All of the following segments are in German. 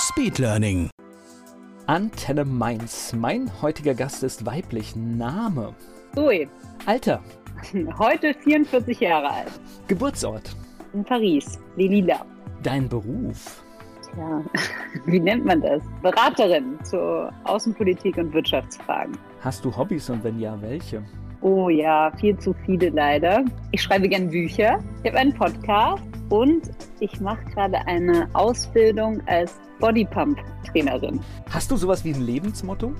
Speedlearning. Antenne Mainz. Mein heutiger Gast ist weiblich. Name. Zoe, Alter. heute 44 Jahre alt. Geburtsort. In Paris, Lilila. Dein Beruf. Tja, wie nennt man das? Beraterin zu Außenpolitik und Wirtschaftsfragen. Hast du Hobbys und wenn ja, welche? Oh ja, viel zu viele leider. Ich schreibe gern Bücher, ich habe einen Podcast und ich mache gerade eine Ausbildung als Bodypump-Trainerin. Hast du sowas wie ein Lebensmotto?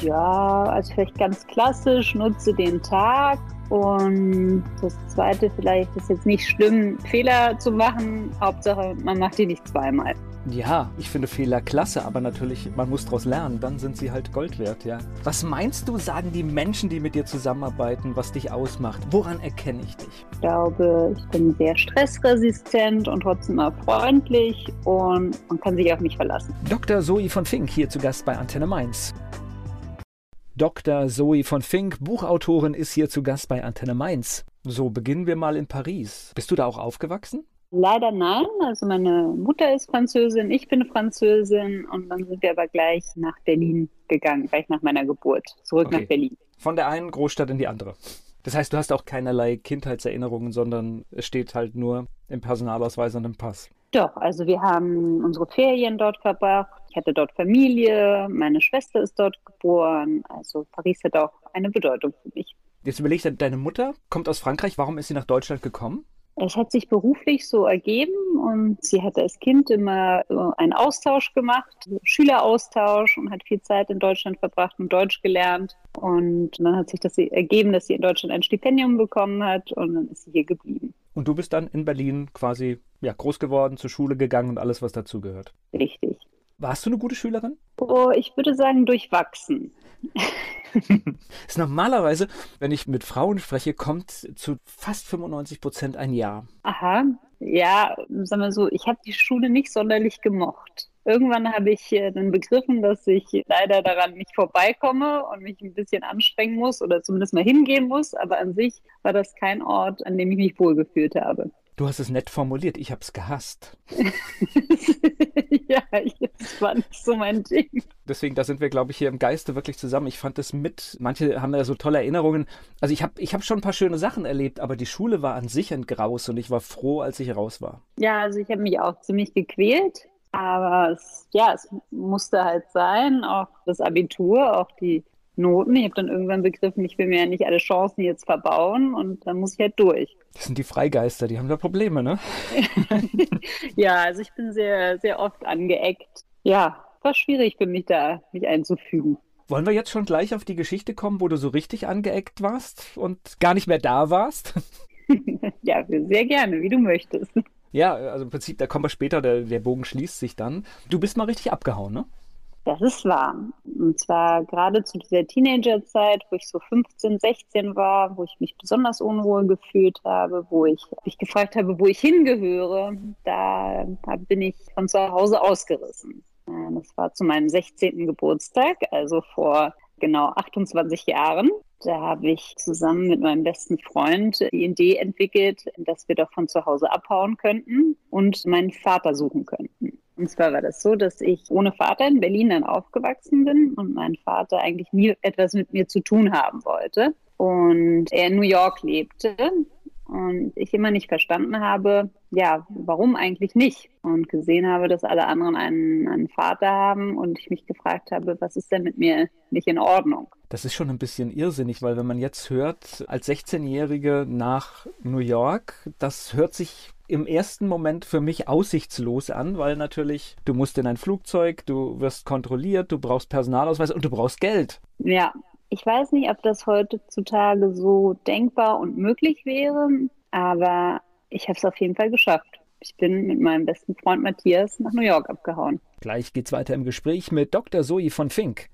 Ja, also vielleicht ganz klassisch, nutze den Tag. Und das zweite, vielleicht ist jetzt nicht schlimm, Fehler zu machen. Hauptsache, man macht die nicht zweimal. Ja, ich finde Fehler klasse, aber natürlich, man muss daraus lernen, dann sind sie halt Gold wert, ja. Was meinst du, sagen die Menschen, die mit dir zusammenarbeiten, was dich ausmacht? Woran erkenne ich dich? Ich glaube, ich bin sehr stressresistent und trotzdem immer freundlich und man kann sich auf mich verlassen. Dr. Zoe von Fink hier zu Gast bei Antenne Mainz. Dr. Zoe von Fink, Buchautorin, ist hier zu Gast bei Antenne Mainz. So, beginnen wir mal in Paris. Bist du da auch aufgewachsen? Leider nein. Also meine Mutter ist Französin, ich bin Französin und dann sind wir aber gleich nach Berlin gegangen, gleich nach meiner Geburt, zurück Okay. nach Berlin. Von der einen Großstadt in die andere. Das heißt, du hast auch keinerlei Kindheitserinnerungen, sondern es steht halt nur im Personalausweis und im Pass. Doch, also wir haben unsere Ferien dort verbracht. Ich hatte dort Familie, meine Schwester ist dort geboren. Also Paris hat auch eine Bedeutung für mich. Jetzt überleg dir, deine Mutter kommt aus Frankreich. Warum ist sie nach Deutschland gekommen? Es hat sich beruflich so ergeben und sie hatte als Kind immer so einen Austausch gemacht, Schüleraustausch und hat viel Zeit in Deutschland verbracht und Deutsch gelernt. Und dann hat sich das ergeben, dass sie in Deutschland ein Stipendium bekommen hat und dann ist sie hier geblieben. Und du bist dann in Berlin quasi ja, groß geworden, zur Schule gegangen und alles, was dazugehört. Richtig. Warst du eine gute Schülerin? Oh, ich würde sagen, durchwachsen. Ist normalerweise, wenn ich mit Frauen spreche, kommt zu fast 95 Prozent ein Ja. Aha, ja, sagen wir so, ich habe die Schule nicht sonderlich gemocht. Irgendwann habe ich äh, dann begriffen, dass ich leider daran nicht vorbeikomme und mich ein bisschen anstrengen muss oder zumindest mal hingehen muss. Aber an sich war das kein Ort, an dem ich mich wohlgefühlt habe. Du hast es nett formuliert, ich habe es gehasst. ja, das war nicht so mein Ding. Deswegen, da sind wir, glaube ich, hier im Geiste wirklich zusammen. Ich fand das mit, manche haben ja so tolle Erinnerungen. Also ich habe ich hab schon ein paar schöne Sachen erlebt, aber die Schule war an sich ein Graus und ich war froh, als ich raus war. Ja, also ich habe mich auch ziemlich gequält. Aber es, ja, es musste halt sein, auch das Abitur, auch die Noten. Ich habe dann irgendwann begriffen, ich will mir ja nicht alle Chancen jetzt verbauen und dann muss ich halt durch. Das sind die Freigeister, die haben da Probleme, ne? ja, also ich bin sehr, sehr oft angeeckt. Ja, war schwierig für mich da, mich einzufügen. Wollen wir jetzt schon gleich auf die Geschichte kommen, wo du so richtig angeeckt warst und gar nicht mehr da warst? ja, sehr gerne, wie du möchtest. Ja, also im Prinzip, da kommen wir später, der, der Bogen schließt sich dann. Du bist mal richtig abgehauen, ne? Das ist wahr. Und zwar gerade zu dieser Teenagerzeit, wo ich so 15, 16 war, wo ich mich besonders unwohl gefühlt habe, wo ich mich gefragt habe, wo ich hingehöre, da bin ich von zu Hause ausgerissen. Äh, Das war zu meinem 16. Geburtstag, also vor genau 28 Jahren. Da habe ich zusammen mit meinem besten Freund die Idee entwickelt, dass wir doch von zu Hause abhauen könnten und meinen Vater suchen könnten. Und zwar war das so, dass ich ohne Vater in Berlin dann aufgewachsen bin und mein Vater eigentlich nie etwas mit mir zu tun haben wollte und er in New York lebte und ich immer nicht verstanden habe, ja, warum eigentlich nicht? Und gesehen habe, dass alle anderen einen, einen Vater haben und ich mich gefragt habe, was ist denn mit mir nicht in Ordnung? Das ist schon ein bisschen irrsinnig, weil wenn man jetzt hört, als 16-Jährige nach New York, das hört sich im ersten Moment für mich aussichtslos an, weil natürlich du musst in ein Flugzeug, du wirst kontrolliert, du brauchst Personalausweis und du brauchst Geld. Ja, ich weiß nicht, ob das heutzutage so denkbar und möglich wäre, aber ich habe es auf jeden Fall geschafft. ich bin mit meinem besten Freund Matthias nach New York abgehauen. Gleich geht's weiter im Gespräch mit Dr. Zoe von Fink.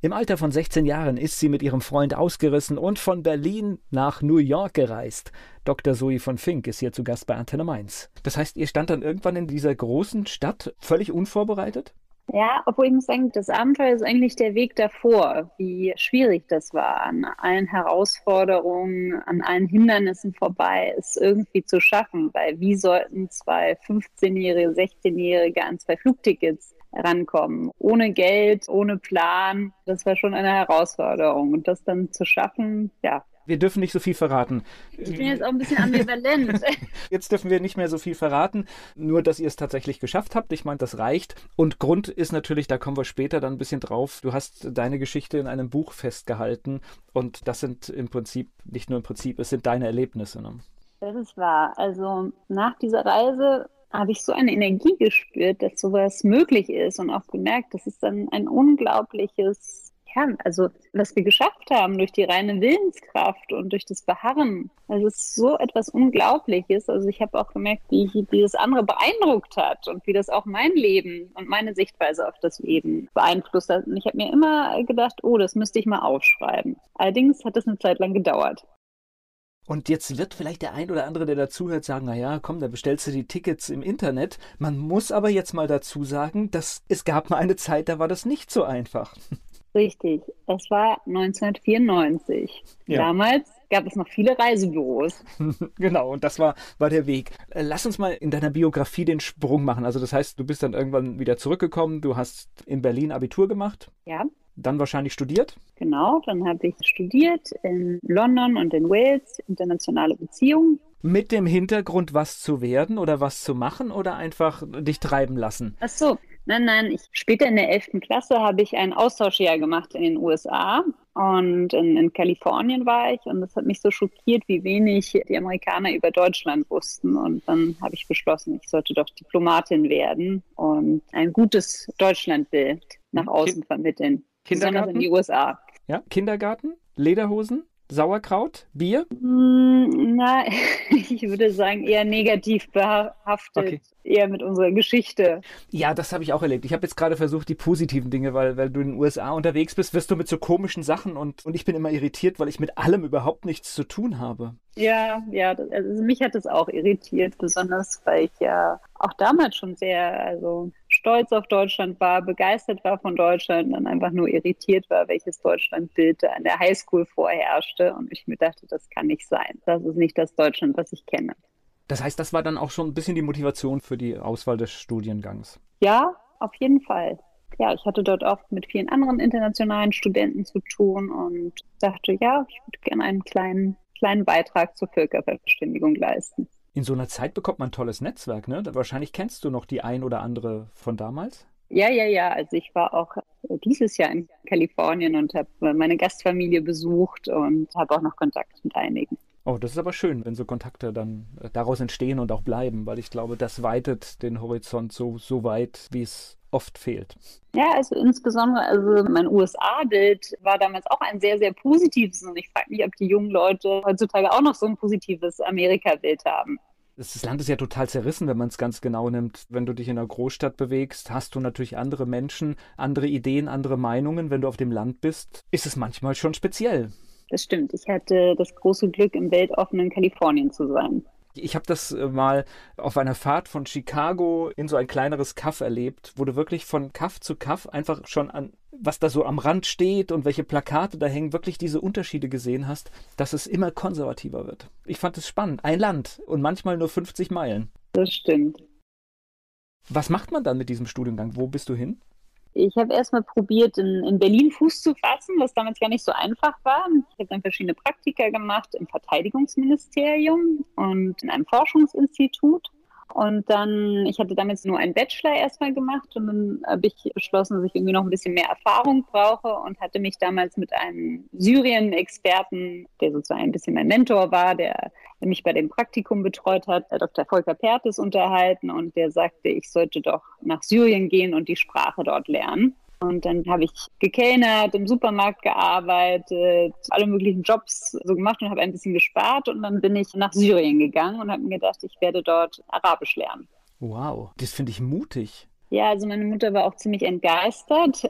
Im Alter von 16 Jahren ist sie mit ihrem Freund ausgerissen und von Berlin nach New York gereist. Dr. Zoe von Fink ist hier zu Gast bei Antenne Mainz. Das heißt, ihr stand dann irgendwann in dieser großen Stadt völlig unvorbereitet? Ja, obwohl ich muss sagen, das Abenteuer ist eigentlich der Weg davor, wie schwierig das war, an allen Herausforderungen, an allen Hindernissen vorbei, es irgendwie zu schaffen. Weil wie sollten zwei 15-Jährige, 16-Jährige an zwei Flugtickets rankommen? Ohne Geld, ohne Plan. Das war schon eine Herausforderung. Und das dann zu schaffen, ja, wir dürfen nicht so viel verraten. Ich bin jetzt auch ein bisschen ambivalent. jetzt dürfen wir nicht mehr so viel verraten, nur dass ihr es tatsächlich geschafft habt. Ich meine, das reicht. Und Grund ist natürlich, da kommen wir später dann ein bisschen drauf, du hast deine Geschichte in einem Buch festgehalten und das sind im Prinzip, nicht nur im Prinzip, es sind deine Erlebnisse. Ne? Das ist wahr. Also nach dieser Reise habe ich so eine Energie gespürt, dass sowas möglich ist und auch gemerkt, das ist dann ein unglaubliches ja, also was wir geschafft haben durch die reine Willenskraft und durch das Beharren, das ist so etwas Unglaubliches. Also ich habe auch gemerkt, wie, wie das andere beeindruckt hat und wie das auch mein Leben und meine Sichtweise auf das Leben beeinflusst hat. Und ich habe mir immer gedacht, oh, das müsste ich mal aufschreiben. Allerdings hat das eine Zeit lang gedauert. Und jetzt wird vielleicht der ein oder andere, der dazuhört, sagen, naja, komm, dann bestellst du die Tickets im Internet. Man muss aber jetzt mal dazu sagen, dass es gab mal eine Zeit, da war das nicht so einfach. Richtig, es war 1994. Ja. Damals gab es noch viele Reisebüros. genau, und das war, war der Weg. Äh, lass uns mal in deiner Biografie den Sprung machen. Also das heißt, du bist dann irgendwann wieder zurückgekommen, du hast in Berlin Abitur gemacht. Ja. Dann wahrscheinlich studiert? Genau, dann habe ich studiert in London und in Wales, internationale Beziehungen. Mit dem Hintergrund, was zu werden oder was zu machen oder einfach dich treiben lassen? Ach so, Nein, nein, ich, später in der 11. Klasse habe ich ein Austauschjahr gemacht in den USA und in, in, Kalifornien war ich und das hat mich so schockiert, wie wenig die Amerikaner über Deutschland wussten. Und dann habe ich beschlossen, ich sollte doch Diplomatin werden und ein gutes Deutschlandbild nach außen kind vermitteln. Besonders in die USA. Ja, Kindergarten, Lederhosen, Sauerkraut, Bier? Mm, na, ich würde sagen eher negativ behaftet, okay. eher mit unserer Geschichte. Ja, das habe ich auch erlebt. Ich habe jetzt gerade versucht, die positiven Dinge, weil, weil du in den USA unterwegs bist, wirst du mit so komischen Sachen und, und ich bin immer irritiert, weil ich mit allem überhaupt nichts zu tun habe. Ja, ja, also mich hat es auch irritiert, besonders weil ich ja auch damals schon sehr, also stolz auf Deutschland war, begeistert war von Deutschland, dann einfach nur irritiert war, welches Deutschlandbild an der Highschool vorherrschte. Und ich mir dachte, das kann nicht sein. Das ist nicht das Deutschland, was ich kenne. Das heißt, das war dann auch schon ein bisschen die Motivation für die Auswahl des Studiengangs. Ja, auf jeden Fall. Ja, ich hatte dort auch mit vielen anderen internationalen Studenten zu tun und dachte, ja, ich würde gerne einen kleinen, kleinen Beitrag zur Völkerverständigung leisten in so einer Zeit bekommt man ein tolles Netzwerk, ne? Wahrscheinlich kennst du noch die ein oder andere von damals. Ja, ja, ja. Also ich war auch dieses Jahr in Kalifornien und habe meine Gastfamilie besucht und habe auch noch Kontakt mit einigen. Oh, das ist aber schön, wenn so Kontakte dann äh, daraus entstehen und auch bleiben, weil ich glaube, das weitet den Horizont so, so weit, wie es oft fehlt. Ja, also insbesondere, also mein USA-Bild war damals auch ein sehr, sehr positives und ich frage mich, ob die jungen Leute heutzutage auch noch so ein positives Amerika-Bild haben. Das Land ist ja total zerrissen, wenn man es ganz genau nimmt. Wenn du dich in einer Großstadt bewegst, hast du natürlich andere Menschen, andere Ideen, andere Meinungen. Wenn du auf dem Land bist, ist es manchmal schon speziell. Das stimmt. Ich hatte das große Glück, im weltoffenen Kalifornien zu sein. Ich habe das äh, mal auf einer Fahrt von Chicago in so ein kleineres Kaff erlebt, wo du wirklich von Kaff zu Kaff einfach schon an, was da so am Rand steht und welche Plakate da hängen, wirklich diese Unterschiede gesehen hast, dass es immer konservativer wird. Ich fand es spannend. Ein Land und manchmal nur 50 Meilen. Das stimmt. Was macht man dann mit diesem Studiengang? Wo bist du hin? Ich habe erstmal probiert, in, in, Berlin Fuß zu fassen, was damals gar nicht so einfach war. Ich habe dann verschiedene Praktika gemacht im Verteidigungsministerium und in einem Forschungsinstitut. Und dann, ich hatte damals nur einen Bachelor erstmal gemacht und dann habe ich beschlossen, dass ich irgendwie noch ein bisschen mehr Erfahrung brauche und hatte mich damals mit einem Syrien-Experten, der sozusagen ein bisschen mein Mentor war, der mich bei dem Praktikum betreut hat, Dr. Volker Pertes unterhalten und der sagte, ich sollte doch nach Syrien gehen und die Sprache dort lernen. Und dann habe ich gekellnert, im Supermarkt gearbeitet, alle möglichen Jobs so gemacht und habe ein bisschen gespart. Und dann bin ich nach Syrien gegangen und habe mir gedacht, ich werde dort Arabisch lernen. Wow, das finde ich mutig. Ja, also meine Mutter war auch ziemlich entgeistert,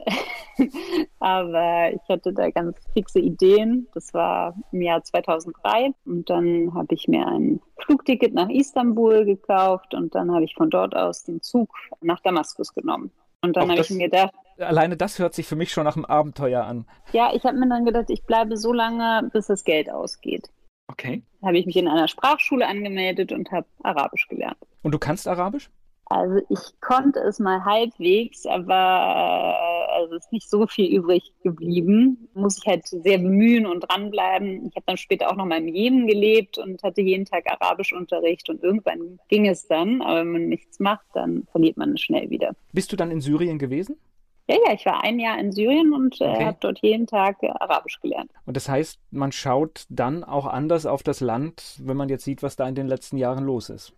aber ich hatte da ganz fixe Ideen. Das war im Jahr 2003 und dann habe ich mir ein Flugticket nach Istanbul gekauft und dann habe ich von dort aus den Zug nach Damaskus genommen. Und dann habe ich mir gedacht, alleine das hört sich für mich schon nach einem Abenteuer an. Ja, ich habe mir dann gedacht, ich bleibe so lange, bis das Geld ausgeht. Okay. Habe ich mich in einer Sprachschule angemeldet und habe Arabisch gelernt. Und du kannst Arabisch? Also ich konnte es mal halbwegs, aber also ist nicht so viel übrig geblieben. Muss ich halt sehr bemühen und dranbleiben. Ich habe dann später auch noch mal im Jemen gelebt und hatte jeden Tag Arabischunterricht und irgendwann ging es dann. Aber wenn man nichts macht, dann verliert man es schnell wieder. Bist du dann in Syrien gewesen? Ja, ja, ich war ein Jahr in Syrien und äh, okay. habe dort jeden Tag äh, Arabisch gelernt. Und das heißt, man schaut dann auch anders auf das Land, wenn man jetzt sieht, was da in den letzten Jahren los ist.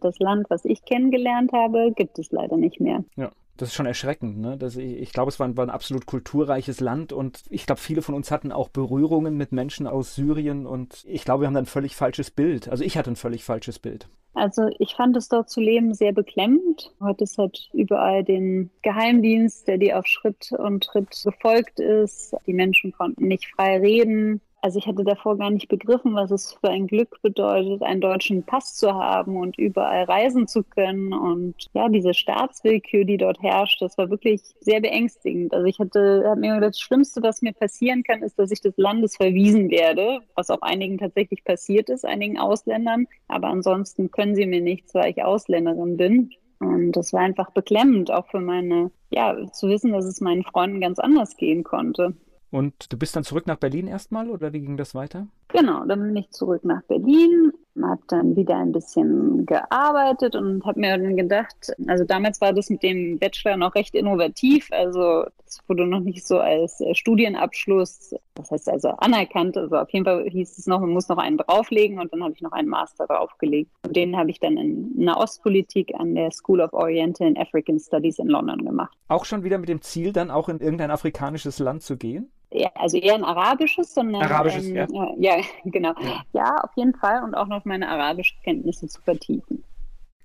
Das Land, was ich kennengelernt habe, gibt es leider nicht mehr. Ja. Das ist schon erschreckend. Ne? Das, ich, ich glaube, es war ein, war ein, absolut kulturreiches Land und ich glaube, viele von uns hatten auch Berührungen mit Menschen aus Syrien und ich glaube, wir haben da ein völlig falsches Bild. Also ich hatte ein völlig falsches Bild. Also ich fand es dort zu leben sehr beklemmend. Heute ist halt überall den Geheimdienst, der dir auf Schritt und Tritt gefolgt ist. Die Menschen konnten nicht frei reden. Also ich hatte davor gar nicht begriffen, was es für ein Glück bedeutet, einen deutschen Pass zu haben und überall reisen zu können. Und ja, diese Staatswillkür, die dort herrscht, das war wirklich sehr beängstigend. Also ich hatte, habe mir gedacht, das Schlimmste, was mir passieren kann, ist, dass ich des Landes verwiesen werde, was auch einigen tatsächlich passiert ist, einigen Ausländern. Aber ansonsten können sie mir nichts, weil ich Ausländerin bin. Und das war einfach beklemmend, auch für meine, ja, zu wissen, dass es meinen Freunden ganz anders gehen konnte. Und du bist dann zurück nach Berlin erstmal oder wie ging das weiter? Genau, dann bin ich zurück nach Berlin, habe dann wieder ein bisschen gearbeitet und habe mir dann gedacht, also damals war das mit dem Bachelor noch recht innovativ, also das wurde noch nicht so als äh, Studienabschluss, das heißt also anerkannt, also auf jeden Fall hieß es noch, man muss noch einen drauflegen und dann habe ich noch einen Master draufgelegt. Und den habe ich dann in Nahostpolitik an der School of Oriental and African Studies in London gemacht. Auch schon wieder mit dem Ziel, dann auch in irgendein afrikanisches Land zu gehen? Ja, also eher ein arabisches, sondern. Arabisches, ähm, ja. ja. genau. Ja. ja, auf jeden Fall und auch noch meine arabischen Kenntnisse zu vertiefen.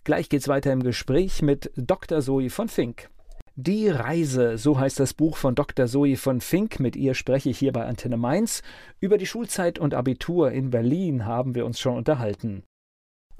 Gleich geht's weiter im Gespräch mit Dr. Zoe von Fink. Die Reise, so heißt das Buch von Dr. Zoe von Fink. Mit ihr spreche ich hier bei Antenne Mainz. Über die Schulzeit und Abitur in Berlin haben wir uns schon unterhalten.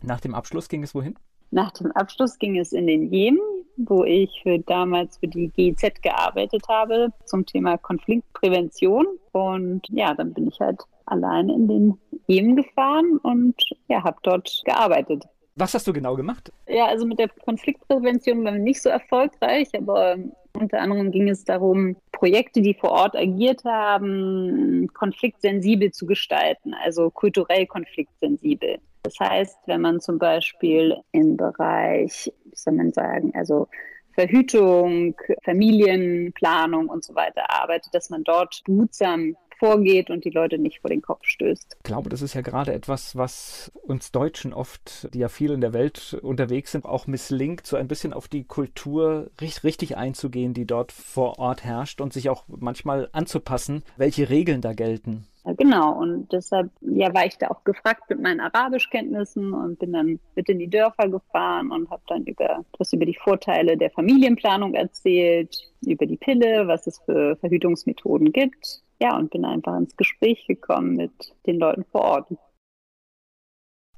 Nach dem Abschluss ging es wohin? Nach dem Abschluss ging es in den Jemen, wo ich für damals für die GIZ gearbeitet habe zum Thema Konfliktprävention. Und ja, dann bin ich halt allein in den Jemen gefahren und ja, habe dort gearbeitet. Was hast du genau gemacht? Ja, also mit der Konfliktprävention waren wir nicht so erfolgreich, aber unter anderem ging es darum, Projekte, die vor Ort agiert haben, konfliktsensibel zu gestalten, also kulturell konfliktsensibel. Das heißt, wenn man zum Beispiel im Bereich, wie soll man sagen, also Verhütung, Familienplanung und so weiter arbeitet, dass man dort behutsam vorgeht und die Leute nicht vor den Kopf stößt. Ich glaube, das ist ja gerade etwas, was uns Deutschen oft, die ja viel in der Welt unterwegs sind, auch misslingt, so ein bisschen auf die Kultur richtig einzugehen, die dort vor Ort herrscht und sich auch manchmal anzupassen, welche Regeln da gelten. Genau, und deshalb ja, war ich da auch gefragt mit meinen Arabischkenntnissen und bin dann mit in die Dörfer gefahren und habe dann über, etwas über die Vorteile der Familienplanung erzählt, über die Pille, was es für Verhütungsmethoden gibt. Ja, und bin einfach ins Gespräch gekommen mit den Leuten vor Ort.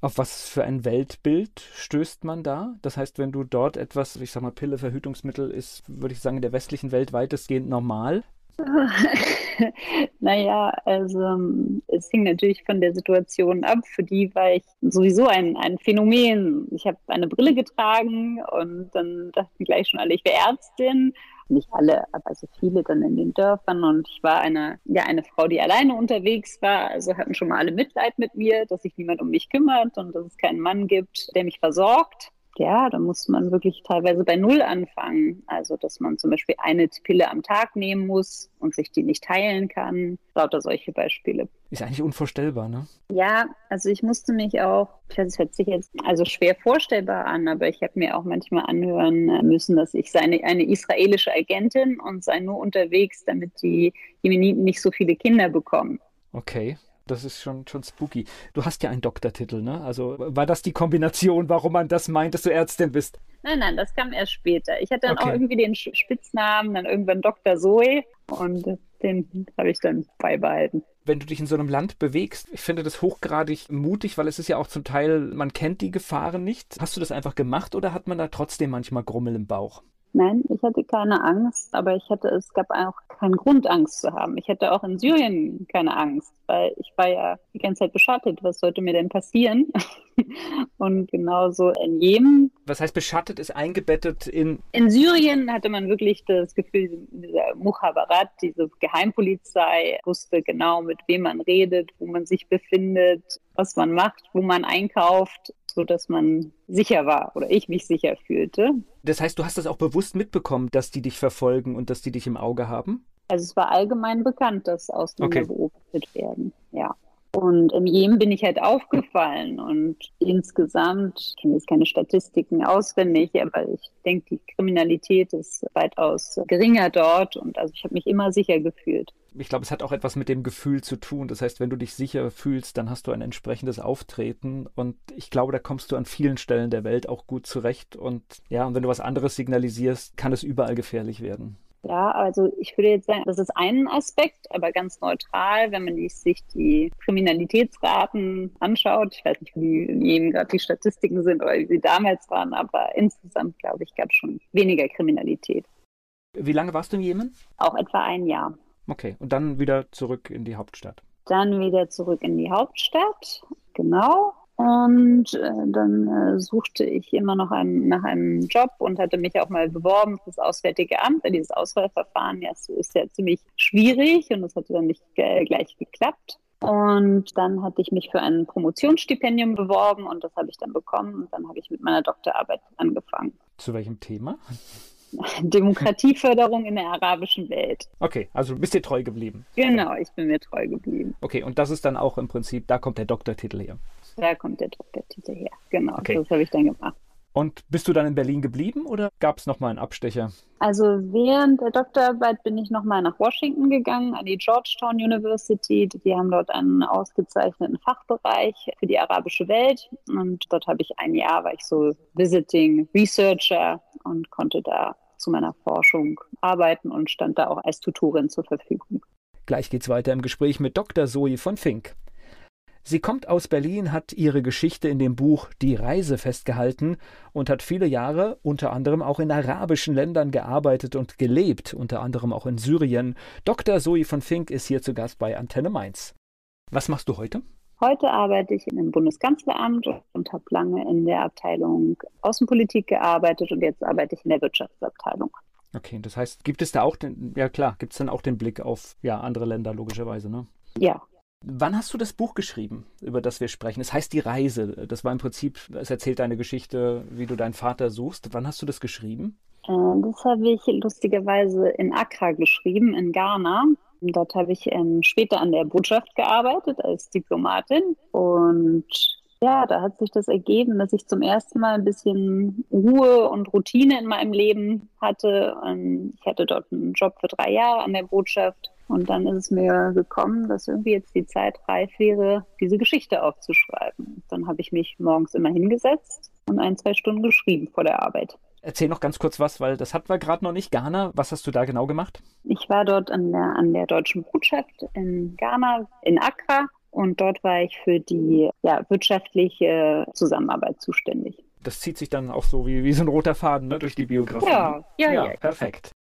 Auf was für ein Weltbild stößt man da? Das heißt, wenn du dort etwas, ich sag mal, Pille, Verhütungsmittel ist, würde ich sagen, in der westlichen Welt weitestgehend normal. naja, also es hing natürlich von der Situation ab. Für die war ich sowieso ein, ein Phänomen. Ich habe eine Brille getragen und dann dachten gleich schon alle, ich wäre Ärztin. Nicht alle, aber also viele dann in den Dörfern. Und ich war eine, ja, eine Frau, die alleine unterwegs war. Also hatten schon mal alle Mitleid mit mir, dass sich niemand um mich kümmert und dass es keinen Mann gibt, der mich versorgt. Ja, da muss man wirklich teilweise bei Null anfangen. Also, dass man zum Beispiel eine Pille am Tag nehmen muss und sich die nicht teilen kann. Lauter solche Beispiele. Ist eigentlich unvorstellbar, ne? Ja, also ich musste mich auch, es hört sich jetzt also schwer vorstellbar an, aber ich habe mir auch manchmal anhören müssen, dass ich sei eine, eine israelische Agentin und sei nur unterwegs, damit die Jemeniten nicht so viele Kinder bekommen. Okay. Das ist schon, schon spooky. Du hast ja einen Doktortitel, ne? Also war das die Kombination, warum man das meint, dass du Ärztin bist? Nein, nein, das kam erst später. Ich hatte dann okay. auch irgendwie den Spitznamen, dann irgendwann Dr. Zoe und den habe ich dann beibehalten. Wenn du dich in so einem Land bewegst, ich finde das hochgradig mutig, weil es ist ja auch zum Teil, man kennt die Gefahren nicht. Hast du das einfach gemacht oder hat man da trotzdem manchmal Grummel im Bauch? Nein, ich hatte keine Angst, aber ich hatte, es gab auch keinen Grund, Angst zu haben. Ich hatte auch in Syrien keine Angst, weil ich war ja die ganze Zeit beschattet. Was sollte mir denn passieren? Und genauso in Jemen. Was heißt beschattet ist eingebettet in? In Syrien hatte man wirklich das Gefühl, dieser Mukhabarat, diese Geheimpolizei, wusste genau, mit wem man redet, wo man sich befindet, was man macht, wo man einkauft so dass man sicher war oder ich mich sicher fühlte. Das heißt, du hast das auch bewusst mitbekommen, dass die dich verfolgen und dass die dich im Auge haben? Also es war allgemein bekannt, dass Ausländer okay. beobachtet werden, ja. Und im Jemen bin ich halt aufgefallen und insgesamt, ich kenne jetzt keine Statistiken auswendig, aber ich denke, die Kriminalität ist weitaus geringer dort und also ich habe mich immer sicher gefühlt. Ich glaube, es hat auch etwas mit dem Gefühl zu tun. Das heißt, wenn du dich sicher fühlst, dann hast du ein entsprechendes Auftreten und ich glaube, da kommst du an vielen Stellen der Welt auch gut zurecht und ja, und wenn du was anderes signalisierst, kann es überall gefährlich werden. Ja, also ich würde jetzt sagen, das ist ein Aspekt, aber ganz neutral, wenn man sich die Kriminalitätsraten anschaut. Ich weiß nicht, wie eben gerade die Statistiken sind oder wie sie damals waren, aber insgesamt, glaube ich, gab es schon weniger Kriminalität. Wie lange warst du in Jemen? Auch etwa ein Jahr. Okay, und dann wieder zurück in die Hauptstadt. Dann wieder zurück in die Hauptstadt, genau. Und äh, dann äh, suchte ich immer noch einen, nach einem Job und hatte mich auch mal beworben für das Auswärtige Amt, weil dieses Auswahlverfahren ja, so ist ja ziemlich schwierig und das hatte dann nicht äh, gleich geklappt. Und dann hatte ich mich für ein Promotionsstipendium beworben und das habe ich dann bekommen und dann habe ich mit meiner Doktorarbeit angefangen. Zu welchem Thema? Demokratieförderung in der arabischen Welt. Okay, also du bist dir treu geblieben. Genau, ich bin mir treu geblieben. Okay, und das ist dann auch im Prinzip, da kommt der Doktortitel her. Da kommt der Doktortitel her, genau. Okay. Das habe ich dann gemacht. Und bist du dann in Berlin geblieben oder gab es nochmal einen Abstecher? Also während der Doktorarbeit bin ich nochmal nach Washington gegangen, an die Georgetown University. Die haben dort einen ausgezeichneten Fachbereich für die arabische Welt. Und dort habe ich ein Jahr, war ich so Visiting Researcher und konnte da zu meiner Forschung arbeiten und stand da auch als Tutorin zur Verfügung. Gleich geht's weiter im Gespräch mit Dr. Zoe von Fink. Sie kommt aus Berlin, hat ihre Geschichte in dem Buch Die Reise festgehalten und hat viele Jahre unter anderem auch in arabischen Ländern gearbeitet und gelebt, unter anderem auch in Syrien. Dr. Zoe von Fink ist hier zu Gast bei Antenne Mainz. Was machst du heute? Heute arbeite ich im Bundeskanzleramt und habe lange in der Abteilung Außenpolitik gearbeitet und jetzt arbeite ich in der Wirtschaftsabteilung. Okay, das heißt, gibt es da auch den, ja klar, gibt es dann auch den Blick auf ja, andere Länder logischerweise, ne? Ja, Wann hast du das Buch geschrieben, über das wir sprechen? Es heißt Die Reise. Das war im Prinzip, es erzählt deine Geschichte, wie du deinen Vater suchst. Wann hast du das geschrieben? Äh, das habe ich lustigerweise in Accra geschrieben, in Ghana. Dort habe ich ähm, später an der Botschaft gearbeitet als Diplomatin. Und ja, da hat sich das ergeben, dass ich zum ersten Mal ein bisschen Ruhe und Routine in meinem Leben hatte. Und ich hatte dort einen Job für drei Jahre an der Botschaft und dann ist es mir gekommen, dass irgendwie jetzt die Zeit reif wäre, diese Geschichte aufzuschreiben. Dann habe ich mich morgens immer hingesetzt und ein, zwei Stunden geschrieben vor der Arbeit. Erzähl noch ganz kurz was, weil das hatten wir gerade noch nicht. Ghana, was hast du da genau gemacht? Ich war dort an der, an der deutschen Botschaft in Ghana, in Accra. Und dort war ich für die ja, wirtschaftliche Zusammenarbeit zuständig. Das zieht sich dann auch so wie, wie so ein roter Faden ne, durch die Biografie. Ja, ja, ja. ja perfekt.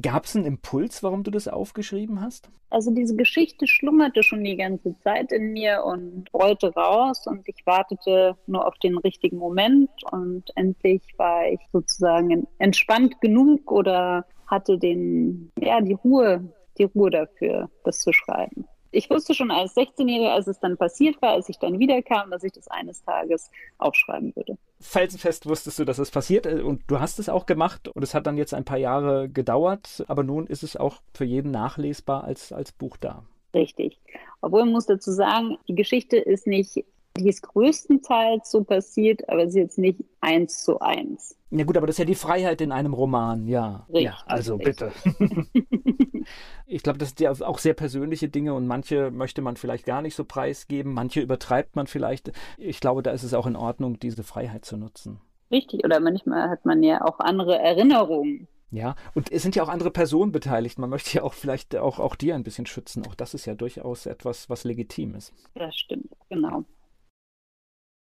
Gab es einen Impuls, warum du das aufgeschrieben hast? Also diese Geschichte schlummerte schon die ganze Zeit in mir und rollte raus und ich wartete nur auf den richtigen Moment und endlich war ich sozusagen entspannt genug oder hatte den, ja, die Ruhe, die Ruhe dafür, das zu schreiben. Ich wusste schon als 16-Jährige, als es dann passiert war, als ich dann wiederkam, dass ich das eines Tages aufschreiben würde. Felsenfest wusstest du, dass es passiert äh, und du hast es auch gemacht und es hat dann jetzt ein paar Jahre gedauert, aber nun ist es auch für jeden nachlesbar als, als Buch da. Richtig. Obwohl man muss dazu sagen, die Geschichte ist nicht, die ist größtenteils so passiert, aber sie ist jetzt nicht eins zu eins. Ja gut, aber das ist ja die Freiheit in einem Roman, ja. Richtig, ja, also richtig. bitte. ich glaube, das sind ja auch sehr persönliche Dinge und manche möchte man vielleicht gar nicht so preisgeben, manche übertreibt man vielleicht. Ich glaube, da ist es auch in Ordnung, diese Freiheit zu nutzen. Richtig, oder manchmal hat man ja auch andere Erinnerungen. Ja, und es sind ja auch andere Personen beteiligt. Man möchte ja auch vielleicht auch, auch die ein bisschen schützen. Auch das ist ja durchaus etwas, was legitim ist. Das stimmt, genau.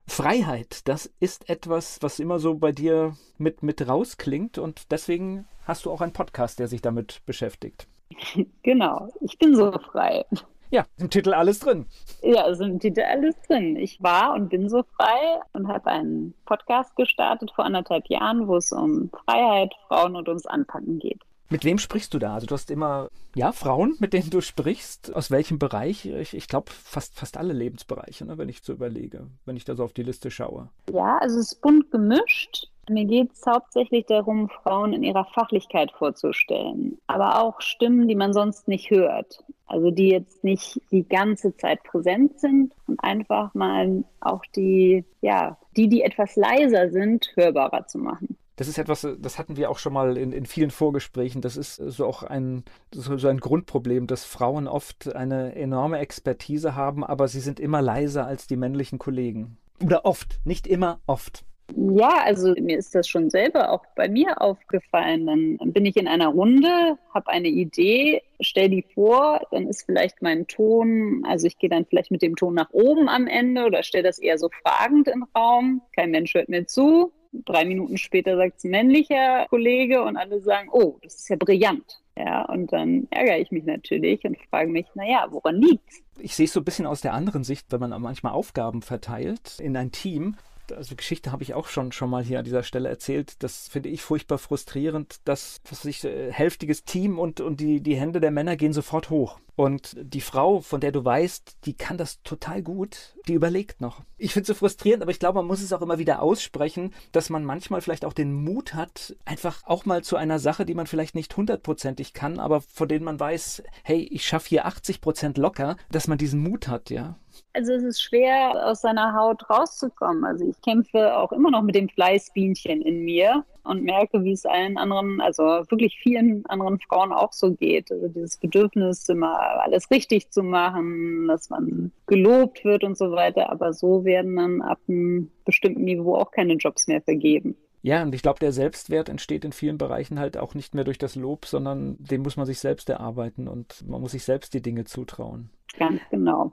Freiheit, das ist etwas, was immer so bei dir mit, mit rausklingt und deswegen hast du auch einen Podcast, der sich damit beschäftigt. Genau, ich bin so frei. Ja, im Titel alles drin. Ja, ist im Titel alles drin. Ich war und bin so frei und habe einen Podcast gestartet vor anderthalb Jahren, wo es um Freiheit, Frauen und ums Anpacken geht. Mit wem sprichst du da? Also du hast immer, ja, Frauen, mit denen du sprichst. Aus welchem Bereich? Ich, ich glaube, fast, fast alle Lebensbereiche, ne, wenn ich so überlege, wenn ich da so auf die Liste schaue. Ja, also es ist bunt gemischt. Mir geht es hauptsächlich darum, Frauen in ihrer Fachlichkeit vorzustellen, aber auch Stimmen, die man sonst nicht hört. Also die jetzt nicht die ganze Zeit präsent sind und einfach mal auch die, ja, die, die etwas leiser sind, hörbarer zu machen das ist etwas, das hatten wir auch schon mal in, in vielen Vorgesprächen. Das ist so auch ein, so, so, ein Grundproblem, dass Frauen oft eine enorme Expertise haben, aber sie sind immer leiser als die männlichen Kollegen. Oder oft, nicht immer, oft. Ja, also mir ist das schon selber auch bei mir aufgefallen. Dann bin ich in einer Runde, habe eine Idee, stell die vor, dann ist vielleicht mein Ton, also ich gehe dann vielleicht mit dem Ton nach oben am Ende oder stelle das eher so fragend im Raum. Kein Mensch hört mir zu. Drei Minuten später sagt es männlicher Kollege und alle sagen, oh, das ist ja brillant. Ja, und dann ärgere ich mich natürlich und frage mich, naja, woran liegt's? Ich sehe es so ein bisschen aus der anderen Sicht, wenn man manchmal Aufgaben verteilt in ein Team also Geschichte habe ich auch schon, schon mal hier an dieser Stelle erzählt. Das finde ich furchtbar frustrierend, dass was ich, äh, hälftiges Team und, und die, die Hände der Männer gehen sofort hoch. Und die Frau, von der du weißt, die kann das total gut, die überlegt noch. Ich finde es so frustrierend, aber ich glaube, man muss es auch immer wieder aussprechen, dass man manchmal vielleicht auch den Mut hat, einfach auch mal zu einer Sache, die man vielleicht nicht hundertprozentig kann, aber von denen man weiß, hey, ich schaffe hier 80 Prozent locker, dass man diesen Mut hat, ja. Also es ist schwer, aus seiner Haut rauszukommen. Also ich kämpfe auch immer noch mit dem Fleißbienchen in mir und merke, wie es allen anderen, also wirklich vielen anderen Frauen auch so geht. Also dieses Bedürfnis, immer alles richtig zu machen, dass man gelobt wird und so weiter. Aber so werden dann ab einem bestimmten Niveau auch keine Jobs mehr vergeben. Ja, und ich glaube, der Selbstwert entsteht in vielen Bereichen halt auch nicht mehr durch das Lob, sondern den muss man sich selbst erarbeiten und man muss sich selbst die Dinge zutrauen. Ganz genau.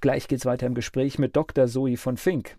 Gleich geht's weiter im Gespräch mit Dr. Zoe von Fink.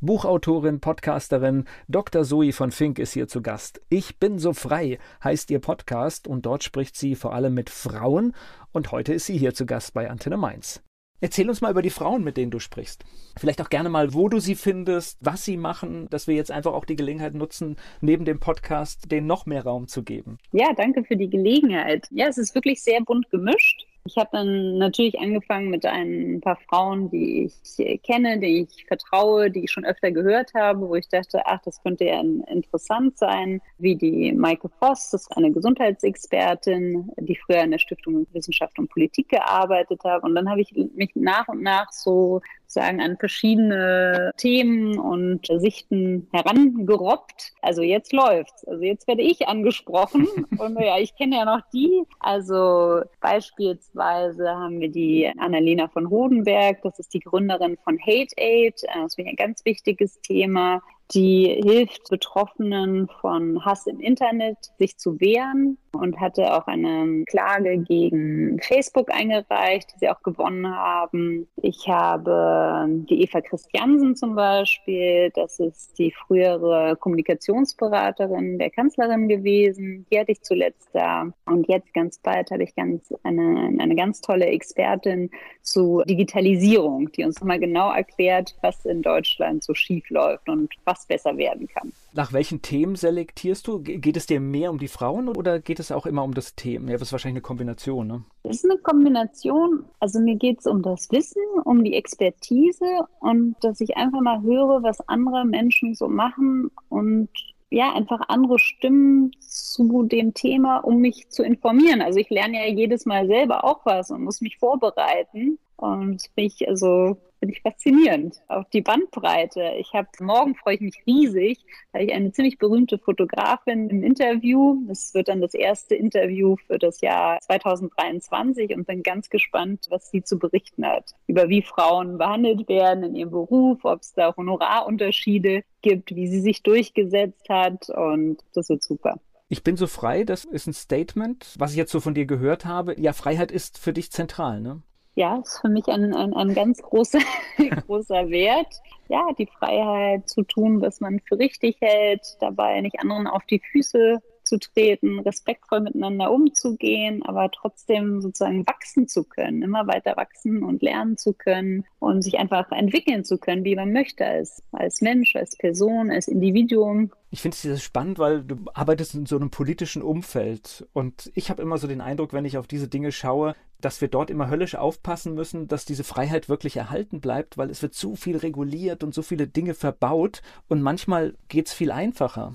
Buchautorin, Podcasterin Dr. Zoe von Fink ist hier zu Gast. Ich bin so frei heißt ihr Podcast und dort spricht sie vor allem mit Frauen und heute ist sie hier zu Gast bei Antenne Mainz. Erzähl uns mal über die Frauen, mit denen du sprichst. Vielleicht auch gerne mal, wo du sie findest, was sie machen, dass wir jetzt einfach auch die Gelegenheit nutzen, neben dem Podcast denen noch mehr Raum zu geben. Ja, danke für die Gelegenheit. Ja, es ist wirklich sehr bunt gemischt. Ich habe dann natürlich angefangen mit ein paar Frauen, die ich kenne, die ich vertraue, die ich schon öfter gehört habe, wo ich dachte, ach, das könnte ja interessant sein, wie die Maike Voss, das ist eine Gesundheitsexpertin, die früher in der Stiftung Wissenschaft und Politik gearbeitet hat. Und dann habe ich mich nach und nach so sagen, an verschiedene Themen und Sichten herangerobbt. Also jetzt läuft's. Also jetzt werde ich angesprochen. und ja, ich kenne ja noch die. Also beispielsweise haben wir die Annalena von Hodenberg. Das ist die Gründerin von Hate Aid. Das ist ein ganz wichtiges Thema die hilft Betroffenen von Hass im Internet, sich zu wehren und hatte auch eine Klage gegen Facebook eingereicht, die sie auch gewonnen haben. Ich habe die Eva Christiansen zum Beispiel, das ist die frühere Kommunikationsberaterin der Kanzlerin gewesen, die hatte ich zuletzt da. Und jetzt ganz bald habe ich ganz eine, eine ganz tolle Expertin zu Digitalisierung, die uns nochmal genau erklärt, was in Deutschland so schief läuft und was was besser werden kann. Nach welchen Themen selektierst du? Geht es dir mehr um die Frauen oder geht es auch immer um das Thema? Ja, das ist wahrscheinlich eine Kombination, ne? Das ist eine Kombination. Also mir geht es um das Wissen, um die Expertise und dass ich einfach mal höre, was andere Menschen so machen und ja, einfach andere Stimmen zu dem Thema, um mich zu informieren. Also ich lerne ja jedes Mal selber auch was und muss mich vorbereiten. Und ich, also finde ich faszinierend. Auch die Bandbreite. Ich habe morgen freue ich mich riesig, da ich eine ziemlich berühmte Fotografin im Interview. Das wird dann das erste Interview für das Jahr 2023 und bin ganz gespannt, was sie zu berichten hat. Über wie Frauen behandelt werden in ihrem Beruf, ob es da Honorarunterschiede gibt, wie sie sich durchgesetzt hat und das wird super. Ich bin so frei, das ist ein Statement, was ich jetzt so von dir gehört habe. Ja, Freiheit ist für dich zentral, ne? Ja, ist für mich ein, ein, ein ganz großer, großer Wert. Ja, die Freiheit zu tun, was man für richtig hält, dabei nicht anderen auf die Füße zu treten, respektvoll miteinander umzugehen, aber trotzdem sozusagen wachsen zu können, immer weiter wachsen und lernen zu können und sich einfach entwickeln zu können, wie man möchte, als, als Mensch, als Person, als Individuum. Ich finde es spannend, weil du arbeitest in so einem politischen Umfeld und ich habe immer so den Eindruck, wenn ich auf diese Dinge schaue, dass wir dort immer höllisch aufpassen müssen, dass diese Freiheit wirklich erhalten bleibt, weil es wird zu viel reguliert und so viele Dinge verbaut und manchmal geht es viel einfacher.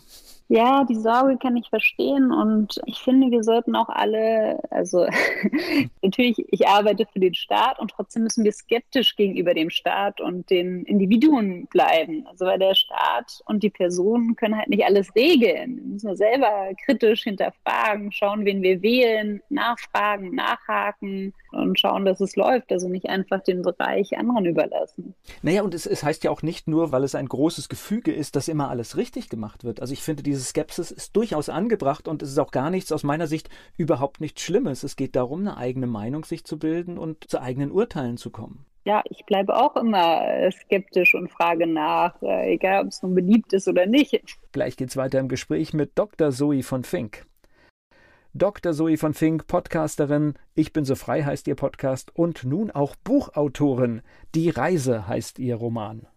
Ja, die Sorge kann ich verstehen und ich finde, wir sollten auch alle, also natürlich, ich arbeite für den Staat und trotzdem müssen wir skeptisch gegenüber dem Staat und den Individuen bleiben. Also weil der Staat und die Personen können halt nicht alles regeln. Wir müssen selber kritisch hinterfragen, schauen, wen wir wählen, nachfragen, nachhaken und schauen, dass es läuft. Also nicht einfach den Bereich anderen überlassen. Naja, und es, es heißt ja auch nicht nur, weil es ein großes Gefüge ist, dass immer alles richtig gemacht wird. Also ich finde, diese Skepsis ist durchaus angebracht und es ist auch gar nichts aus meiner Sicht überhaupt nichts Schlimmes. Es geht darum, eine eigene Meinung sich zu bilden und zu eigenen Urteilen zu kommen. Ja, ich bleibe auch immer skeptisch und frage nach, äh, egal ob es nun beliebt ist oder nicht. Gleich geht's weiter im Gespräch mit Dr. Zoe von Fink. Dr. Zoe von Fink, Podcasterin, Ich bin so frei heißt ihr Podcast und nun auch Buchautorin. Die Reise heißt ihr Roman.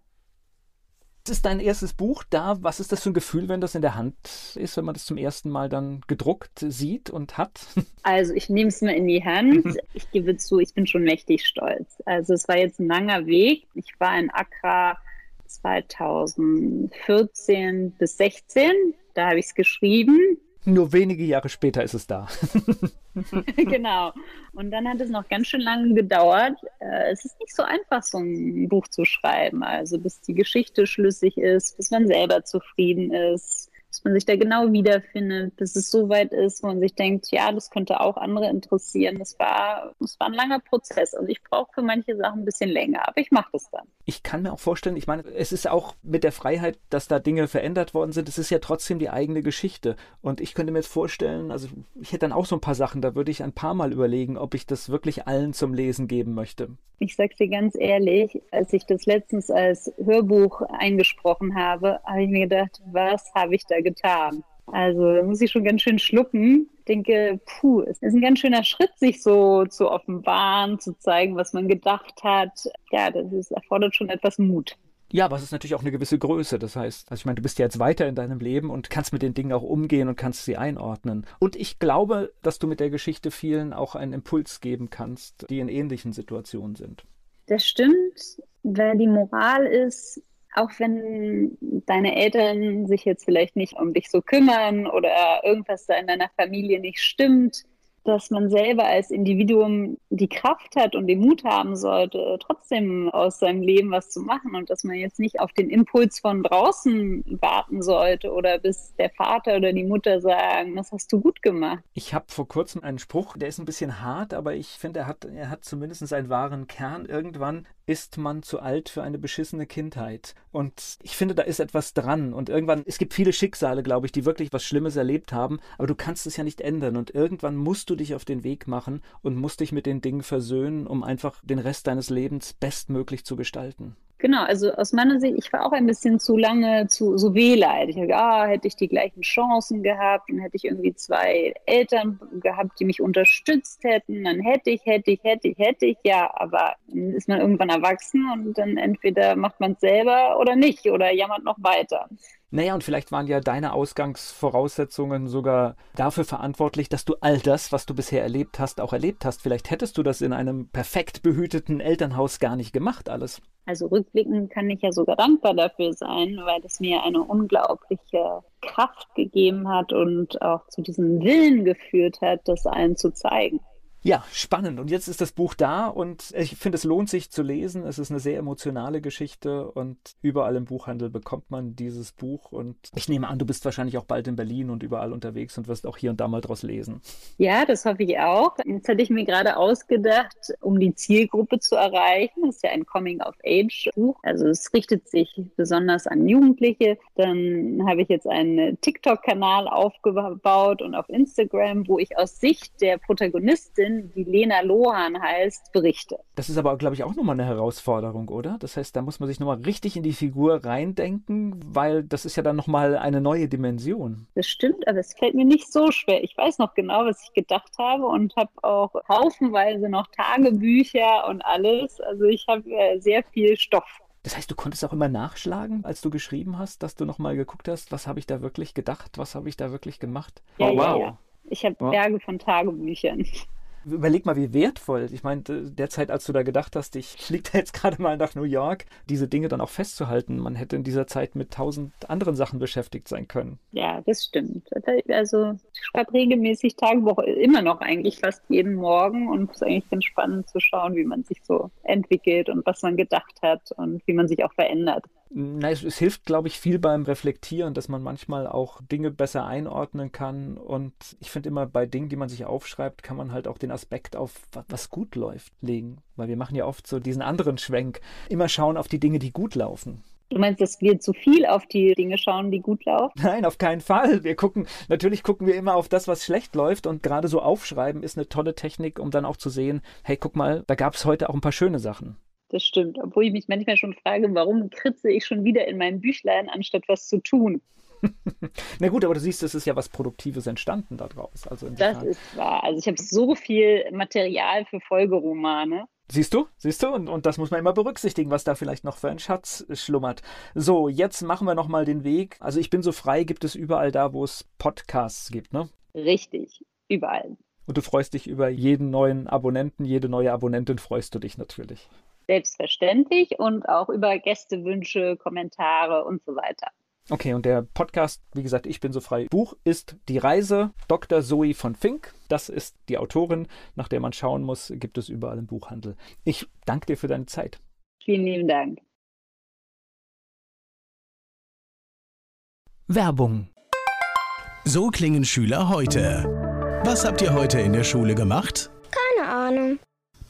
Das ist dein erstes Buch da. Was ist das für ein Gefühl, wenn das in der Hand ist, wenn man das zum ersten Mal dann gedruckt sieht und hat? Also ich nehme es mal in die Hand. Ich gebe zu, ich bin schon mächtig stolz. Also es war jetzt ein langer Weg. Ich war in Accra 2014 bis 16. Da habe ich es geschrieben. Nur wenige Jahre später ist es da. genau. Und dann hat es noch ganz schön lange gedauert. Äh, es ist nicht so einfach, so ein Buch zu schreiben. Also bis die Geschichte schlüssig ist, bis man selber zufrieden ist, dass man sich da genau wiederfindet, bis es so weit ist, wo man sich denkt, ja, das könnte auch andere interessieren. Das war, das war ein langer Prozess. Also ich brauche für manche Sachen ein bisschen länger, aber ich mache das dann. Ich kann mir auch vorstellen, ich meine, es ist auch mit der Freiheit, dass da Dinge verändert worden sind. Es ist ja trotzdem die eigene Geschichte. Und ich könnte mir jetzt vorstellen, also ich hätte dann auch so ein paar Sachen, da würde ich ein paar Mal überlegen, ob ich das wirklich allen zum Lesen geben möchte. Ich sag's dir ganz ehrlich, als ich das letztens als Hörbuch eingesprochen habe, habe ich mir gedacht, was habe ich da getan. Also da muss ich schon ganz schön schlucken. Ich denke, puh, es ist ein ganz schöner Schritt, sich so zu offenbaren, zu zeigen, was man gedacht hat. Ja, das ist, erfordert schon etwas Mut. Ja, aber es ist natürlich auch eine gewisse Größe. Das heißt, also ich meine, du bist ja jetzt weiter in deinem Leben und kannst mit den Dingen auch umgehen und kannst sie einordnen. Und ich glaube, dass du mit der Geschichte vielen auch einen Impuls geben kannst, die in ähnlichen Situationen sind. Das stimmt, weil die Moral ist, auch wenn deine Eltern sich jetzt vielleicht nicht um dich so kümmern oder irgendwas da in deiner Familie nicht stimmt, dass man selber als Individuum die Kraft hat und den Mut haben sollte, trotzdem aus seinem Leben was zu machen und dass man jetzt nicht auf den Impuls von draußen warten sollte oder bis der Vater oder die Mutter sagen, das hast du gut gemacht. Ich habe vor kurzem einen Spruch, der ist ein bisschen hart, aber ich finde, er hat, er hat zumindest einen wahren Kern. Irgendwann ist man zu alt für eine beschissene Kindheit. Und ich finde, da ist etwas dran. Und irgendwann, es gibt viele Schicksale, glaube ich, die wirklich was Schlimmes erlebt haben, aber du kannst es ja nicht ändern. Und irgendwann musst du dich auf den Weg machen und musst dich mit den Dingen versöhnen, um einfach den Rest deines Lebens bestmöglich zu gestalten. Genau, also aus meiner Sicht, ich war auch ein bisschen zu lange zu so wehleidig. Ah, hätte ich die gleichen Chancen gehabt und hätte ich irgendwie zwei Eltern gehabt, die mich unterstützt hätten, dann hätte ich, hätte ich, hätte ich, hätte ich, ja, aber dann ist man irgendwann erwachsen und dann entweder macht man es selber oder nicht oder jammert noch weiter. Naja, und vielleicht waren ja deine Ausgangsvoraussetzungen sogar dafür verantwortlich, dass du all das, was du bisher erlebt hast, auch erlebt hast. Vielleicht hättest du das in einem perfekt behüteten Elternhaus gar nicht gemacht, alles. Also rückblickend kann ich ja sogar dankbar dafür sein, weil es mir eine unglaubliche Kraft gegeben hat und auch zu diesem Willen geführt hat, das allen zu zeigen. Ja, spannend. Und jetzt ist das Buch da und ich finde, es lohnt sich zu lesen. Es ist eine sehr emotionale Geschichte und überall im Buchhandel bekommt man dieses Buch. Und ich nehme an, du bist wahrscheinlich auch bald in Berlin und überall unterwegs und wirst auch hier und da mal draus lesen. Ja, das hoffe ich auch. Jetzt hatte ich mir gerade ausgedacht, um die Zielgruppe zu erreichen. Das ist ja ein Coming-of-Age-Buch. Also es richtet sich besonders an Jugendliche. Dann habe ich jetzt einen TikTok-Kanal aufgebaut und auf Instagram, wo ich aus Sicht der Protagonistin die Lena Lohan heißt, berichte. Das ist aber, glaube ich, auch nochmal eine Herausforderung, oder? Das heißt, da muss man sich nochmal richtig in die Figur reindenken, weil das ist ja dann nochmal eine neue Dimension. Das stimmt, aber es fällt mir nicht so schwer. Ich weiß noch genau, was ich gedacht habe und habe auch haufenweise noch Tagebücher und alles. Also ich habe äh, sehr viel Stoff. Das heißt, du konntest auch immer nachschlagen, als du geschrieben hast, dass du nochmal geguckt hast, was habe ich da wirklich gedacht, was habe ich da wirklich gemacht? Ja, oh, wow. Ja, ja. Ich habe Berge von Tagebüchern. Überleg mal, wie wertvoll. Ich meine, derzeit, als du da gedacht hast, ich fliege da jetzt gerade mal nach New York, diese Dinge dann auch festzuhalten. Man hätte in dieser Zeit mit tausend anderen Sachen beschäftigt sein können. Ja, das stimmt. Also ich schreibe regelmäßig Tagebuch, immer noch eigentlich fast jeden Morgen und es ist eigentlich ganz spannend zu schauen, wie man sich so entwickelt und was man gedacht hat und wie man sich auch verändert. Na, es, es, hilft, glaube ich, viel beim Reflektieren, dass man manchmal auch Dinge besser einordnen kann. Und ich finde immer, bei Dingen, die man sich aufschreibt, kann man halt auch den Aspekt auf, was gut läuft, legen. Weil wir machen ja oft so diesen anderen Schwenk. Immer schauen auf die Dinge, die gut laufen. Du meinst, dass wir zu viel auf die Dinge schauen, die gut laufen? Nein, auf keinen Fall. Wir gucken, natürlich gucken wir immer auf das, was schlecht läuft. Und gerade so aufschreiben ist eine tolle Technik, um dann auch zu sehen, hey, guck mal, da gab es heute auch ein paar schöne Sachen. Das stimmt. Obwohl ich mich manchmal schon frage, warum kritze ich schon wieder in meinem Büchlein, anstatt was zu tun? Na gut, aber du siehst, es ist ja was Produktives entstanden daraus. Also das ist wahr. Also ich habe so viel Material für Folgeromane. Siehst du, siehst du, und, und das muss man immer berücksichtigen, was da vielleicht noch für ein Schatz schlummert. So, jetzt machen wir nochmal den Weg. Also ich bin so frei, gibt es überall da, wo es Podcasts gibt, ne? Richtig, überall. Und du freust dich über jeden neuen Abonnenten, jede neue Abonnentin freust du dich natürlich selbstverständlich und auch über Gästewünsche, Kommentare und so weiter. Okay, und der Podcast, wie gesagt, ich bin so frei. Buch ist Die Reise Dr. Zoe von Fink. Das ist die Autorin, nach der man schauen muss, gibt es überall im Buchhandel. Ich danke dir für deine Zeit. Vielen lieben Dank. Werbung. So klingen Schüler heute. Was habt ihr heute in der Schule gemacht? Keine Ahnung.